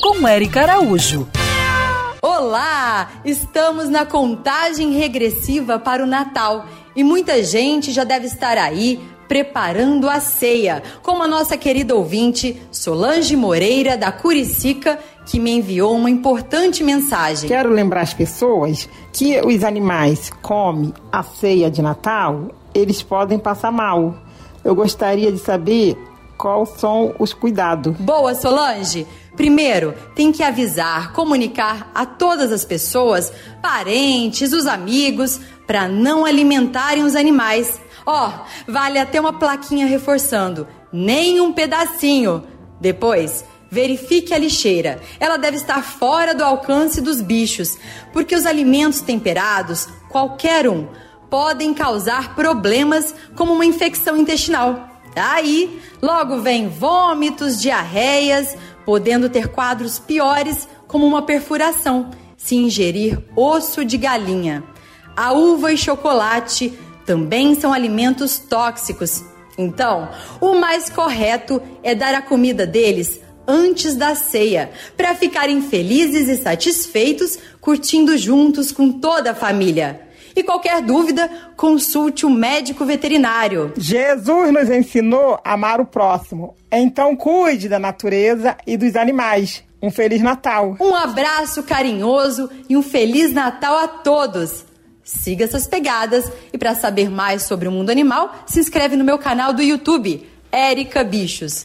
Com Eric Araújo. Olá! Estamos na contagem regressiva para o Natal e muita gente já deve estar aí preparando a ceia, como a nossa querida ouvinte Solange Moreira, da Curicica, que me enviou uma importante mensagem. Quero lembrar as pessoas que os animais comem a ceia de Natal, eles podem passar mal. Eu gostaria de saber quais são os cuidados. Boa, Solange! Primeiro, tem que avisar, comunicar a todas as pessoas, parentes, os amigos, para não alimentarem os animais. Ó, oh, vale até uma plaquinha reforçando: nem um pedacinho. Depois, verifique a lixeira. Ela deve estar fora do alcance dos bichos, porque os alimentos temperados, qualquer um, podem causar problemas como uma infecção intestinal. Aí, logo vem vômitos, diarreias, podendo ter quadros piores, como uma perfuração, se ingerir osso de galinha. A uva e chocolate também são alimentos tóxicos. Então, o mais correto é dar a comida deles antes da ceia, para ficarem felizes e satisfeitos curtindo juntos com toda a família. E qualquer dúvida, consulte o médico veterinário. Jesus nos ensinou a amar o próximo. Então cuide da natureza e dos animais. Um Feliz Natal. Um abraço carinhoso e um Feliz Natal a todos. Siga essas pegadas e para saber mais sobre o mundo animal, se inscreve no meu canal do YouTube, Érica Bichos.